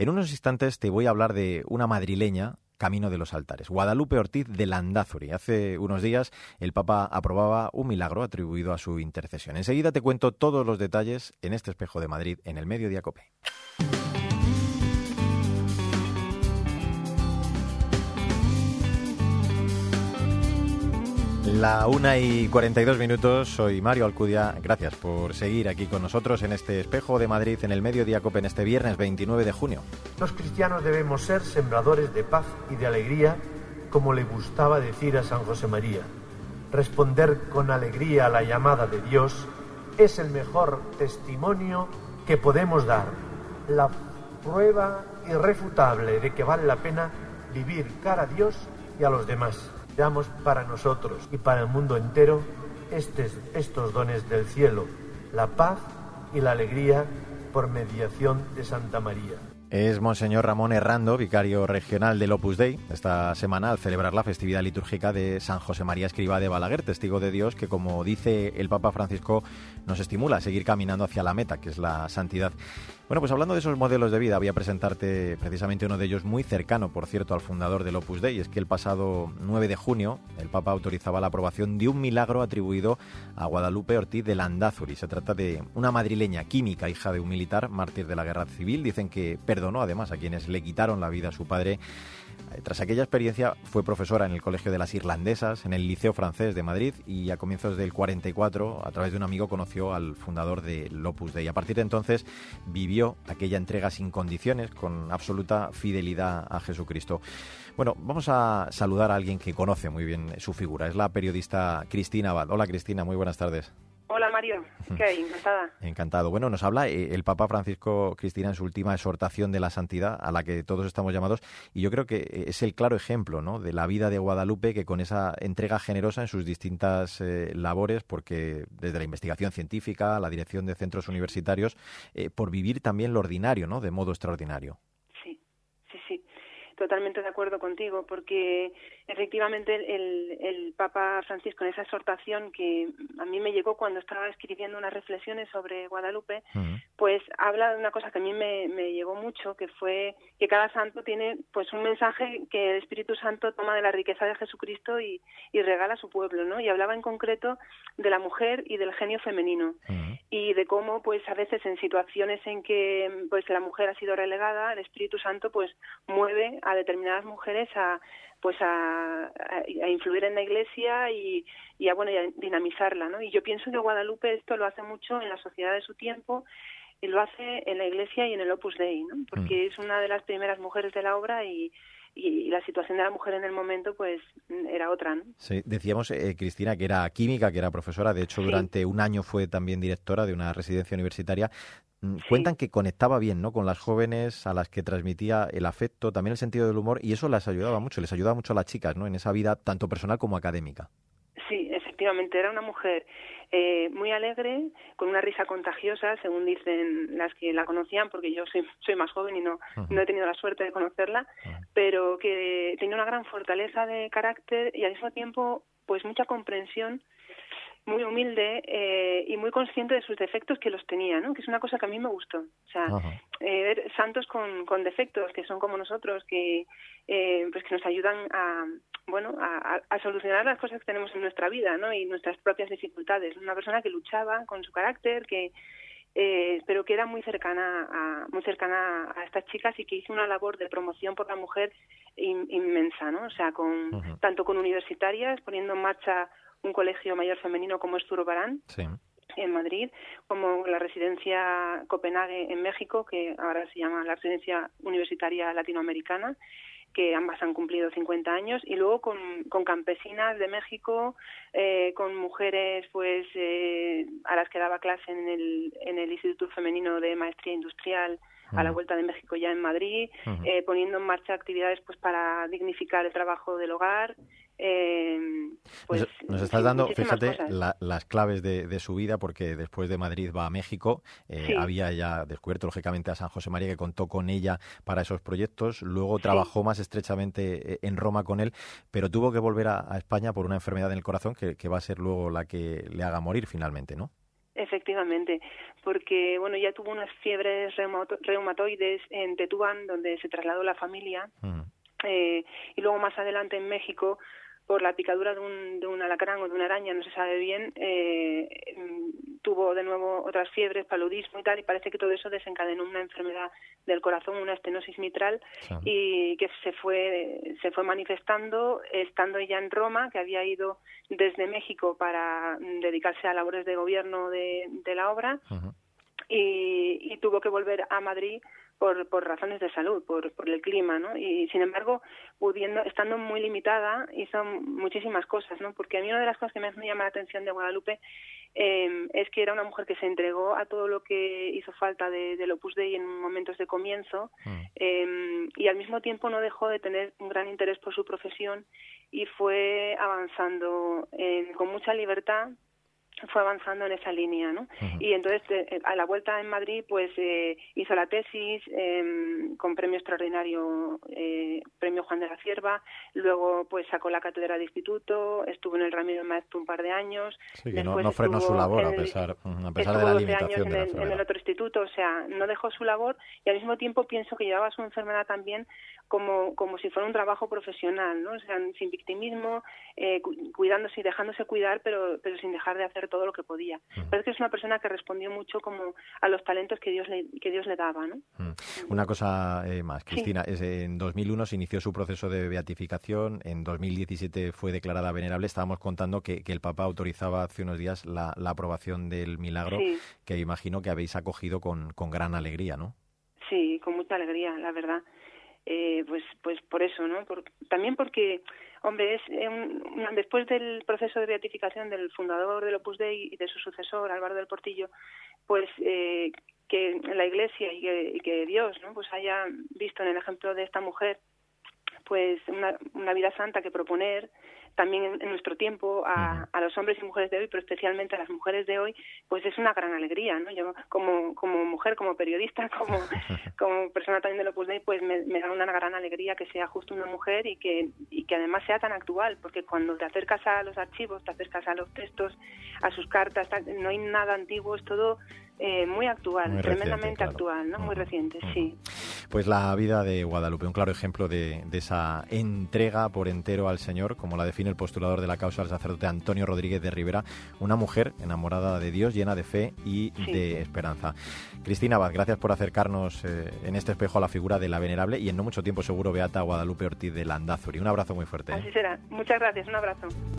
En unos instantes te voy a hablar de una madrileña Camino de los Altares. Guadalupe Ortiz de Landázuri. Hace unos días el Papa aprobaba un milagro atribuido a su intercesión. Enseguida te cuento todos los detalles en este espejo de Madrid en el Mediodía Cope. La una y 42 minutos, soy Mario Alcudia. Gracias por seguir aquí con nosotros en este espejo de Madrid en el Mediodía Cope en este viernes 29 de junio. Los cristianos debemos ser sembradores de paz y de alegría, como le gustaba decir a San José María. Responder con alegría a la llamada de Dios es el mejor testimonio que podemos dar, la prueba irrefutable de que vale la pena vivir cara a Dios y a los demás damos para nosotros y para el mundo entero estos dones del cielo, la paz y la alegría por mediación de Santa María. Es Monseñor Ramón Herrando, vicario regional del Opus Dei, esta semana al celebrar la festividad litúrgica de San José María Escriba de Balaguer, testigo de Dios que, como dice el Papa Francisco, nos estimula a seguir caminando hacia la meta, que es la santidad. Bueno, pues hablando de esos modelos de vida, voy a presentarte precisamente uno de ellos muy cercano, por cierto, al fundador del Opus Dei. Es que el pasado 9 de junio el Papa autorizaba la aprobación de un milagro atribuido a Guadalupe Ortiz de Landázuri. Se trata de una madrileña química, hija de un militar, mártir de la guerra civil. Dicen que además a quienes le quitaron la vida a su padre eh, tras aquella experiencia fue profesora en el Colegio de las Irlandesas, en el Liceo Francés de Madrid y a comienzos del 44, a través de un amigo, conoció al fundador de Opus Dei. A partir de entonces vivió aquella entrega sin condiciones, con absoluta fidelidad a Jesucristo. Bueno, vamos a saludar a alguien que conoce muy bien su figura. Es la periodista Cristina Abad. Hola Cristina, muy buenas tardes. Hola Mario, ¿qué hay? Encantada. Encantado. Bueno, nos habla eh, el Papa Francisco Cristina en su última exhortación de la santidad a la que todos estamos llamados y yo creo que eh, es el claro ejemplo ¿no? de la vida de Guadalupe que con esa entrega generosa en sus distintas eh, labores, porque desde la investigación científica, la dirección de centros universitarios, por vivir también lo ordinario, ¿no? De modo extraordinario. Totalmente de acuerdo contigo, porque efectivamente el, el, Papa Francisco en esa exhortación que a mí me llegó cuando estaba escribiendo unas reflexiones sobre Guadalupe, pues habla de una cosa que a mí me, me, llegó mucho, que fue que cada santo tiene pues un mensaje que el Espíritu Santo toma de la riqueza de Jesucristo y, y regala a su pueblo, ¿no? Y hablaba en concreto de la mujer y del genio femenino. Y de cómo pues a veces en situaciones en que pues la mujer ha sido relegada, el Espíritu Santo pues mueve a determinadas mujeres a pues a, a, influir en la iglesia y, y a bueno y a dinamizarla no y yo pienso que Guadalupe esto lo hace mucho en la sociedad de su tiempo y lo hace en la iglesia y en el Opus Dei no porque mm. es una de las primeras mujeres de la obra y y la situación de la mujer en el momento pues era otra ¿no? sí decíamos eh, Cristina que era química que era profesora de hecho durante un año fue también directora de una residencia universitaria Mm, cuentan que conectaba bien ¿no? con las jóvenes a las que transmitía el afecto, también el sentido del humor, y eso les ayudaba mucho, les ayudaba mucho a las chicas ¿no? en esa vida tanto personal como académica. Efectivamente, era una mujer eh, muy alegre, con una risa contagiosa, según dicen las que la conocían, porque yo soy, soy más joven y no, no he tenido la suerte de conocerla, pero que tenía una gran fortaleza de carácter y al mismo tiempo pues mucha comprensión muy humilde eh, y muy consciente de sus defectos que los tenía, ¿no? Que es una cosa que a mí me gustó. O sea, eh, ver santos con, con defectos que son como nosotros, que eh, pues que nos ayudan a bueno a, a, solucionar las cosas que tenemos en nuestra vida, ¿no? Y nuestras propias dificultades. Una persona que luchaba con su carácter, que eh, pero que era muy cercana a, muy cercana a estas chicas y que hizo una labor de promoción por la mujer inmensa, ¿no? O sea, con tanto con universitarias poniendo en marcha un colegio mayor femenino como es Zurbarán, en Madrid, como la residencia Copenhague en México, que ahora se llama la residencia universitaria latinoamericana, que ambas han cumplido 50 años, y luego con, con campesinas de México, eh, con mujeres pues eh, a las que daba clase en el, en el Instituto Femenino de Maestría Industrial a la vuelta de México ya en Madrid, eh, poniendo en marcha actividades pues para dignificar el trabajo del hogar, eh, pues, nos, estás dando, fíjate, las claves de, su vida, porque después de Madrid va a México. Eh, había ya descubierto, lógicamente, a San José María, que contó con ella para esos proyectos. Luego trabajó más estrechamente eh, en Roma con él, pero tuvo que volver a, España por una enfermedad en el corazón que, que, va a ser luego la que le haga morir finalmente, ¿no? Efectivamente, porque bueno, ya tuvo unas fiebres reumatoides en Tetuán, donde se trasladó la familia, eh, y luego más adelante en México por la picadura de un, de un alacrán o de una araña, no se sabe bien, eh, tuvo de nuevo otras fiebres, paludismo y tal, y parece que todo eso desencadenó una enfermedad del corazón, una estenosis mitral, y que se fue, se fue manifestando estando ella en Roma, que había ido desde México para dedicarse a labores de gobierno de, de la obra, y, y tuvo que volver a Madrid por, por razones de salud, por, por el clima, ¿no? Y sin embargo, pudiendo, estando muy limitada, hizo muchísimas cosas, ¿no? Porque a mí una de las cosas que más me llama la atención de Guadalupe eh, es que era una mujer que se entregó a todo lo que hizo falta de, del Opus Dei en momentos de comienzo mm. eh, y al mismo tiempo no dejó de tener un gran interés por su profesión y fue avanzando eh, con mucha libertad fue avanzando en esa línea, ¿no? Y entonces eh, a la vuelta en Madrid, pues eh, hizo la tesis eh, con premio extraordinario, eh, premio Juan de la Cierva, luego pues sacó la cátedra de instituto, estuvo en el Ramiro Maestro un par de años. Sí, que no, frenó su labor a pesar, a pesar de la limitación de la en, en el otro instituto, o sea, no dejó su labor y al mismo tiempo pienso que llevaba su enfermedad también como, como si fuera un trabajo profesional, ¿no? O sea, sin victimismo, eh, cuidándose y dejándose cuidar, pero, pero sin dejar de hacer todo lo que podía. Parece que es una persona que respondió mucho como a los talentos que Dios le, que Dios le daba, ¿no? Una cosa eh, más, Cristina, es, en 2001 se inició su proceso de beatificación, en 2017 fue declarada venerable. Estábamos contando que, que el Papa autorizaba hace unos días la, la aprobación del milagro, que imagino que habéis acogido con, con gran alegría, ¿no? Sí, con mucha alegría, la verdad eh, pues pues por eso no también porque hombre es eh, después del proceso de beatificación del fundador del Opus Dei y de su sucesor Álvaro del Portillo pues eh, que la Iglesia y que, y que Dios no pues haya visto en el ejemplo de esta mujer pues una, una vida santa que proponer también en, nuestro tiempo a, a, los hombres y mujeres de hoy, pero especialmente a las mujeres de hoy, pues es una gran alegría, ¿no? Yo como, como mujer, como periodista, como, como persona también de Opus Dei, pues me, me, da una gran alegría que sea justo una mujer y que, y que además sea tan actual, porque cuando te acercas a los archivos, te acercas a los textos, a sus cartas, no hay nada antiguo, es todo eh, muy actual, tremendamente actual, ¿no? Muy reciente, sí. Pues la vida de Guadalupe, un claro ejemplo de, de, esa entrega por entero al Señor, como la define el postulador de la causa, el sacerdote Antonio Rodríguez de Rivera, una mujer enamorada de Dios, llena de fe y de esperanza. Cristina Abad, gracias por acercarnos eh, en este espejo a la figura de la venerable y en no mucho tiempo seguro Beata Guadalupe Ortiz de Landazuri. Un abrazo muy fuerte. Así será. Muchas gracias, un abrazo.